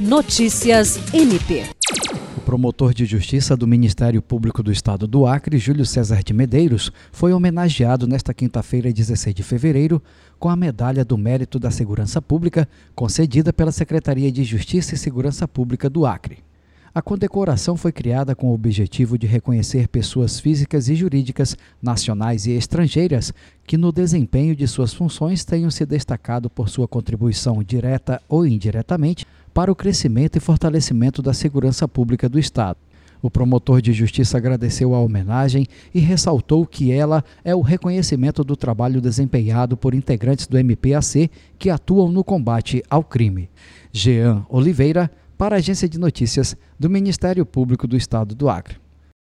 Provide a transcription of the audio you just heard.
Notícias MP. O promotor de justiça do Ministério Público do Estado do Acre, Júlio César de Medeiros, foi homenageado nesta quinta-feira, 16 de fevereiro, com a Medalha do Mérito da Segurança Pública, concedida pela Secretaria de Justiça e Segurança Pública do Acre. A condecoração foi criada com o objetivo de reconhecer pessoas físicas e jurídicas, nacionais e estrangeiras, que no desempenho de suas funções tenham se destacado por sua contribuição direta ou indiretamente para o crescimento e fortalecimento da segurança pública do Estado. O promotor de justiça agradeceu a homenagem e ressaltou que ela é o reconhecimento do trabalho desempenhado por integrantes do MPAC que atuam no combate ao crime. Jean Oliveira, para a Agência de Notícias do Ministério Público do Estado do Acre.